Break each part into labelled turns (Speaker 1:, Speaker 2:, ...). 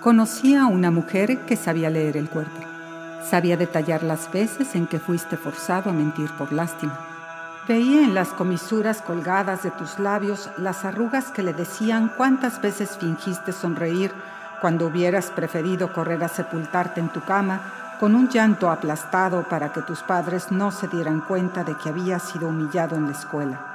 Speaker 1: Conocí a una mujer que sabía leer el cuerpo. Sabía detallar las veces en que fuiste forzado a mentir por lástima. Veía en las comisuras colgadas de tus labios las arrugas que le decían cuántas veces fingiste sonreír cuando hubieras preferido correr a sepultarte en tu cama con un llanto aplastado para que tus padres no se dieran cuenta de que habías sido humillado en la escuela.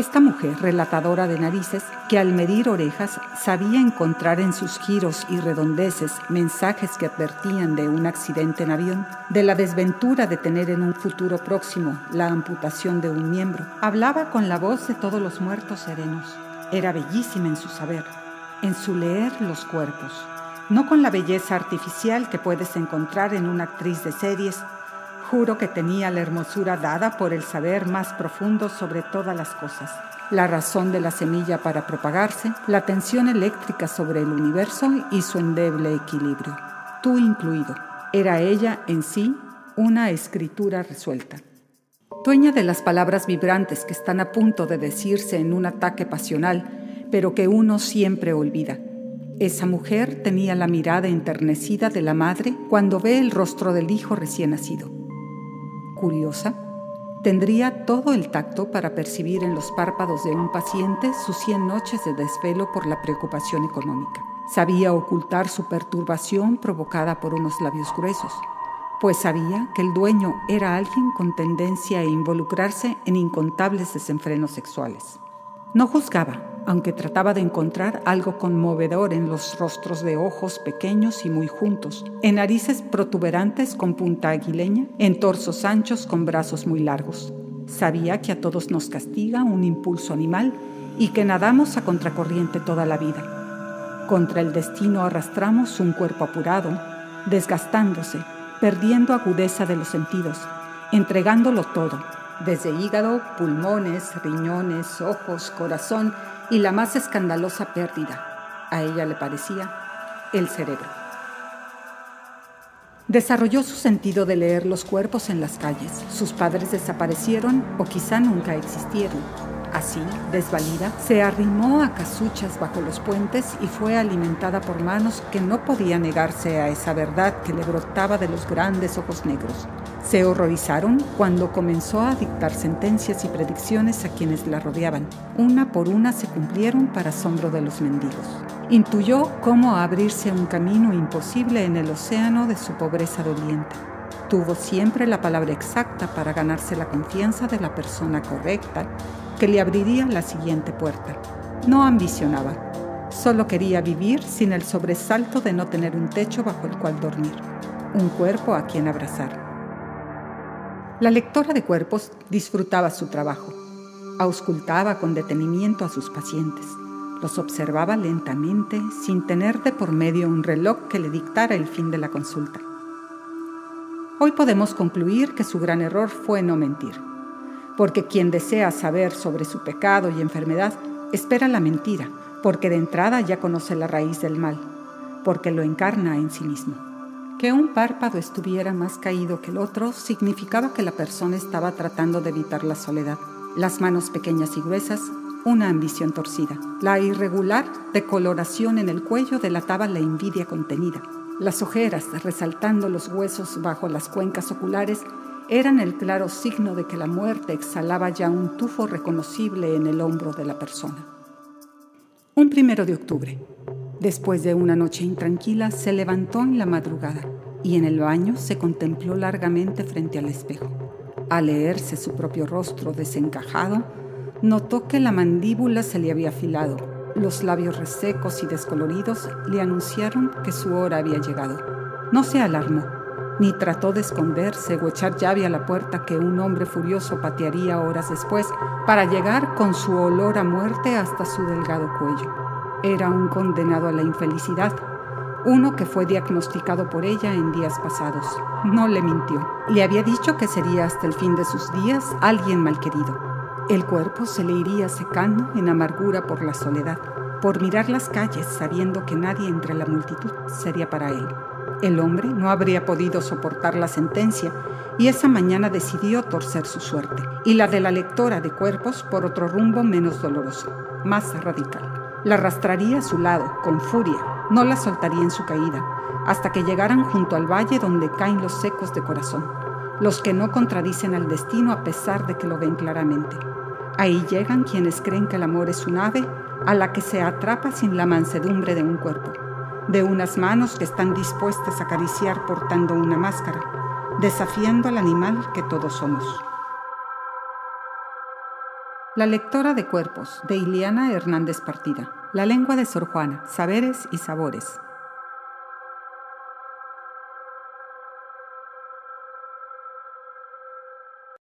Speaker 1: Esta mujer, relatadora de narices, que al medir orejas sabía encontrar en sus giros y redondeces mensajes que advertían de un accidente en avión, de la desventura de tener en un futuro próximo la amputación de un miembro, hablaba con la voz de todos los muertos serenos. Era bellísima en su saber, en su leer los cuerpos, no con la belleza artificial que puedes encontrar en una actriz de series Juro que tenía la hermosura dada por el saber más profundo sobre todas las cosas, la razón de la semilla para propagarse, la tensión eléctrica sobre el universo y su endeble equilibrio. Tú incluido. Era ella en sí una escritura resuelta. Dueña de las palabras vibrantes que están a punto de decirse en un ataque pasional, pero que uno siempre olvida. Esa mujer tenía la mirada enternecida de la madre cuando ve el rostro del hijo recién nacido curiosa, tendría todo el tacto para percibir en los párpados de un paciente sus 100 noches de desvelo por la preocupación económica. Sabía ocultar su perturbación provocada por unos labios gruesos, pues sabía que el dueño era alguien con tendencia a involucrarse en incontables desenfrenos sexuales. No juzgaba, aunque trataba de encontrar algo conmovedor en los rostros de ojos pequeños y muy juntos, en narices protuberantes con punta aguileña, en torsos anchos con brazos muy largos. Sabía que a todos nos castiga un impulso animal y que nadamos a contracorriente toda la vida. Contra el destino arrastramos un cuerpo apurado, desgastándose, perdiendo agudeza de los sentidos, entregándolo todo, desde hígado, pulmones, riñones, ojos, corazón y la más escandalosa pérdida, a ella le parecía, el cerebro. Desarrolló su sentido de leer los cuerpos en las calles. Sus padres desaparecieron o quizá nunca existieron. Así, desvalida, se arrimó a casuchas bajo los puentes y fue alimentada por manos que no podía negarse a esa verdad que le brotaba de los grandes ojos negros. Se horrorizaron cuando comenzó a dictar sentencias y predicciones a quienes la rodeaban. Una por una se cumplieron para asombro de los mendigos. Intuyó cómo abrirse un camino imposible en el océano de su pobreza doliente. Tuvo siempre la palabra exacta para ganarse la confianza de la persona correcta que le abriría la siguiente puerta. No ambicionaba, solo quería vivir sin el sobresalto de no tener un techo bajo el cual dormir, un cuerpo a quien abrazar. La lectora de cuerpos disfrutaba su trabajo, auscultaba con detenimiento a sus pacientes, los observaba lentamente sin tener de por medio un reloj que le dictara el fin de la consulta. Hoy podemos concluir que su gran error fue no mentir porque quien desea saber sobre su pecado y enfermedad espera la mentira, porque de entrada ya conoce la raíz del mal, porque lo encarna en sí mismo. Que un párpado estuviera más caído que el otro significaba que la persona estaba tratando de evitar la soledad. Las manos pequeñas y gruesas, una ambición torcida. La irregular decoloración en el cuello delataba la envidia contenida. Las ojeras, resaltando los huesos bajo las cuencas oculares, eran el claro signo de que la muerte exhalaba ya un tufo reconocible en el hombro de la persona. Un primero de octubre, después de una noche intranquila, se levantó en la madrugada y en el baño se contempló largamente frente al espejo. Al leerse su propio rostro desencajado, notó que la mandíbula se le había afilado. Los labios resecos y descoloridos le anunciaron que su hora había llegado. No se alarmó ni trató de esconderse o echar llave a la puerta que un hombre furioso patearía horas después para llegar con su olor a muerte hasta su delgado cuello. Era un condenado a la infelicidad, uno que fue diagnosticado por ella en días pasados. No le mintió. Le había dicho que sería hasta el fin de sus días alguien malquerido. El cuerpo se le iría secando en amargura por la soledad, por mirar las calles sabiendo que nadie entre la multitud sería para él. El hombre no habría podido soportar la sentencia y esa mañana decidió torcer su suerte y la de la lectora de cuerpos por otro rumbo menos doloroso, más radical. La arrastraría a su lado, con furia, no la soltaría en su caída, hasta que llegaran junto al valle donde caen los secos de corazón, los que no contradicen al destino a pesar de que lo ven claramente. Ahí llegan quienes creen que el amor es un ave a la que se atrapa sin la mansedumbre de un cuerpo, de unas manos que están dispuestas a acariciar portando una máscara, desafiando al animal que todos somos. La lectora de cuerpos, de Iliana Hernández Partida. La lengua de Sor Juana, saberes y sabores.